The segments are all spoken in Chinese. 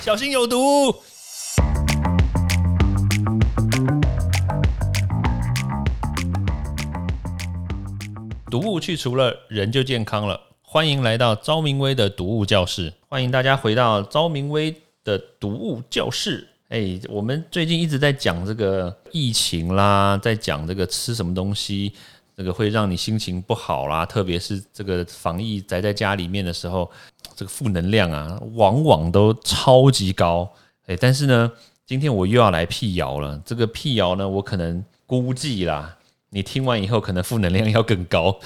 小心有毒。毒物去除了，人就健康了。欢迎来到昭明威的毒物教室，欢迎大家回到昭明威的毒物教室。哎，我们最近一直在讲这个疫情啦，在讲这个吃什么东西，这个会让你心情不好啦，特别是这个防疫宅在家里面的时候，这个负能量啊，往往都超级高。哎，但是呢，今天我又要来辟谣了。这个辟谣呢，我可能估计啦。你听完以后，可能负能量要更高。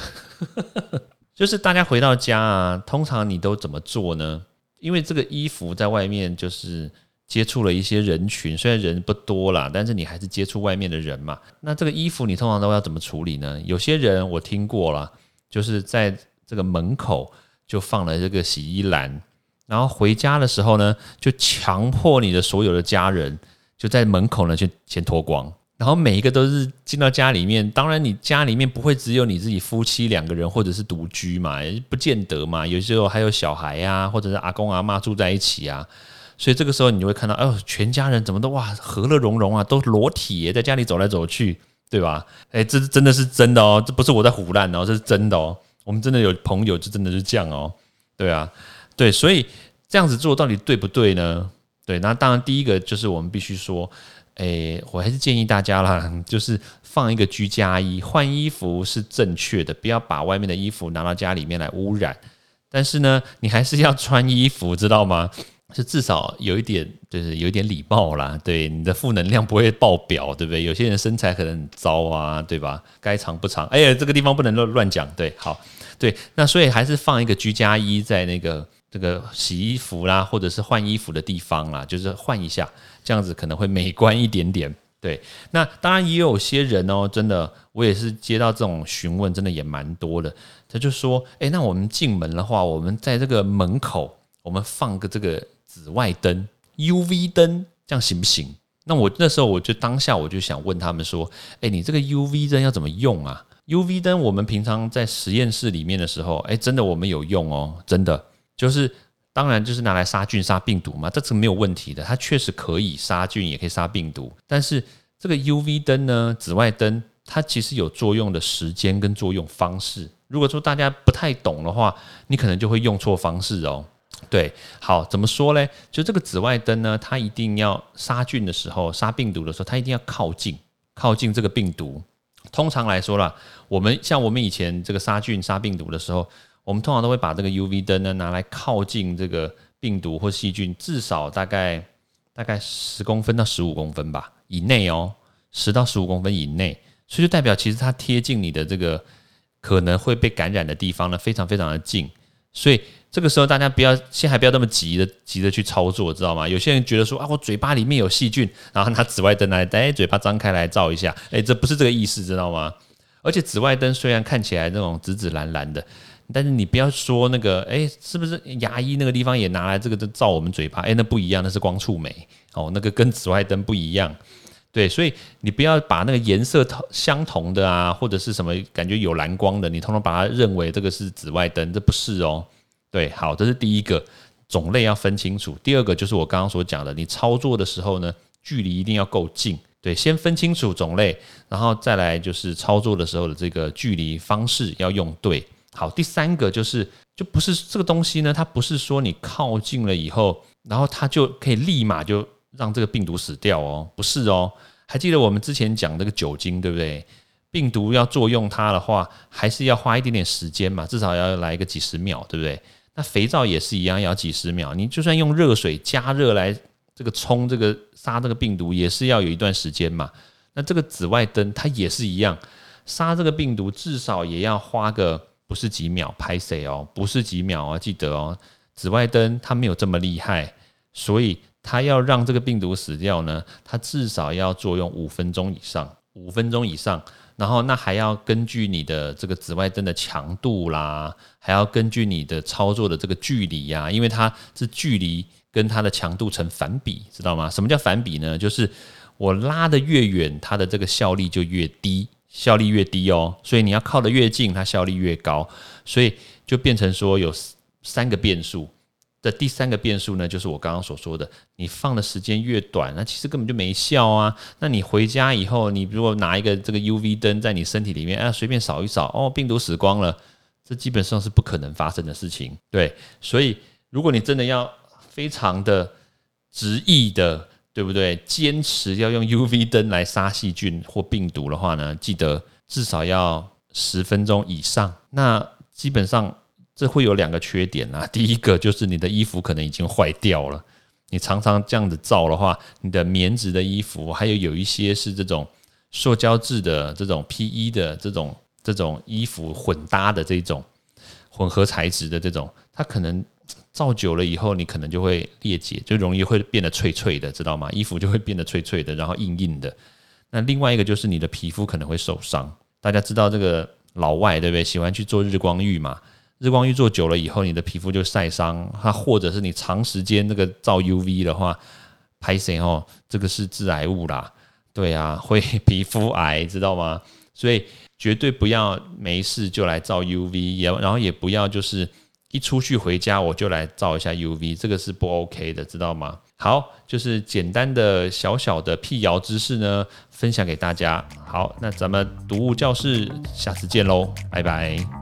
就是大家回到家啊，通常你都怎么做呢？因为这个衣服在外面就是接触了一些人群，虽然人不多啦，但是你还是接触外面的人嘛。那这个衣服你通常都要怎么处理呢？有些人我听过了，就是在这个门口就放了这个洗衣篮，然后回家的时候呢，就强迫你的所有的家人就在门口呢，就先脱光。然后每一个都是进到家里面，当然你家里面不会只有你自己夫妻两个人或者是独居嘛，不见得嘛，有时候还有小孩呀，或者是阿公阿妈住在一起啊，所以这个时候你就会看到，哦，全家人怎么都哇和乐融融啊，都裸体在家里走来走去，对吧？哎，这真的是真的哦，这不是我在胡乱哦，这是真的哦，我们真的有朋友就真的是这样哦，对啊，对，所以这样子做到底对不对呢？对，那当然第一个就是我们必须说。诶，我还是建议大家啦，就是放一个居家衣，换衣服是正确的，不要把外面的衣服拿到家里面来污染。但是呢，你还是要穿衣服，知道吗？是至少有一点，就是有一点礼貌啦。对，你的负能量不会爆表，对不对？有些人身材可能很糟啊，对吧？该长不长，哎呀，这个地方不能乱乱讲。对，好，对，那所以还是放一个居家衣在那个这个洗衣服啦，或者是换衣服的地方啦，就是换一下。这样子可能会美观一点点，对。那当然也有些人哦，真的，我也是接到这种询问，真的也蛮多的。他就说：“诶，那我们进门的话，我们在这个门口，我们放个这个紫外灯、UV 灯，这样行不行？”那我那时候我就当下我就想问他们说：“诶，你这个 UV 灯要怎么用啊？UV 灯我们平常在实验室里面的时候，诶，真的我们有用哦，真的就是。”当然就是拿来杀菌、杀病毒嘛，这是没有问题的。它确实可以杀菌，也可以杀病毒。但是这个 UV 灯呢，紫外灯，它其实有作用的时间跟作用方式。如果说大家不太懂的话，你可能就会用错方式哦。对，好，怎么说呢？就这个紫外灯呢，它一定要杀菌的时候、杀病毒的时候，它一定要靠近、靠近这个病毒。通常来说啦，我们像我们以前这个杀菌、杀病毒的时候。我们通常都会把这个 UV 灯呢拿来靠近这个病毒或细菌，至少大概大概十公分到十五公分吧以内哦，十到十五公分以内，所以就代表其实它贴近你的这个可能会被感染的地方呢，非常非常的近。所以这个时候大家不要先还不要那么急的急着去操作，知道吗？有些人觉得说啊，我嘴巴里面有细菌，然后拿紫外灯来，哎，嘴巴张开来照一下，哎，这不是这个意思，知道吗？而且紫外灯虽然看起来那种紫紫蓝蓝的。但是你不要说那个，哎，是不是牙医那个地方也拿来这个照我们嘴巴？哎，那不一样，那是光触媒哦，那个跟紫外灯不一样。对，所以你不要把那个颜色相同的啊，或者是什么感觉有蓝光的，你通通把它认为这个是紫外灯，这不是哦。对，好，这是第一个种类要分清楚。第二个就是我刚刚所讲的，你操作的时候呢，距离一定要够近。对，先分清楚种类，然后再来就是操作的时候的这个距离方式要用对。好，第三个就是，就不是这个东西呢，它不是说你靠近了以后，然后它就可以立马就让这个病毒死掉哦，不是哦。还记得我们之前讲这个酒精，对不对？病毒要作用它的话，还是要花一点点时间嘛，至少要来个几十秒，对不对？那肥皂也是一样，要几十秒。你就算用热水加热来这个冲这个杀这个病毒，也是要有一段时间嘛。那这个紫外灯它也是一样，杀这个病毒至少也要花个。不是几秒拍谁哦，不是几秒哦，记得哦，紫外灯它没有这么厉害，所以它要让这个病毒死掉呢，它至少要作用五分钟以上，五分钟以上，然后那还要根据你的这个紫外灯的强度啦，还要根据你的操作的这个距离呀，因为它是距离跟它的强度成反比，知道吗？什么叫反比呢？就是我拉的越远，它的这个效力就越低。效率越低哦，所以你要靠得越近，它效率越高，所以就变成说有三个变数。的第三个变数呢，就是我刚刚所说的，你放的时间越短，那其实根本就没效啊。那你回家以后，你如果拿一个这个 UV 灯在你身体里面，啊，随便扫一扫，哦，病毒死光了，这基本上是不可能发生的事情。对，所以如果你真的要非常的执意的，对不对？坚持要用 UV 灯来杀细菌或病毒的话呢，记得至少要十分钟以上。那基本上。这会有两个缺点啊，第一个就是你的衣服可能已经坏掉了，你常常这样子照的话，你的棉质的衣服，还有有一些是这种塑胶质的这种 P.E. 的这种这种衣服混搭的这种混合材质的这种，它可能照久了以后，你可能就会裂解，就容易会变得脆脆的，知道吗？衣服就会变得脆脆的，然后硬硬的。那另外一个就是你的皮肤可能会受伤。大家知道这个老外对不对？喜欢去做日光浴嘛？日光浴做久了以后，你的皮肤就晒伤，它或者是你长时间那个照 UV 的话，拍谁哦，这个是致癌物啦，对啊，会皮肤癌，知道吗？所以绝对不要没事就来照 UV，也然后也不要就是一出去回家我就来照一下 UV，这个是不 OK 的，知道吗？好，就是简单的小小的辟谣知识呢，分享给大家。好，那咱们读物教室下次见喽，拜拜。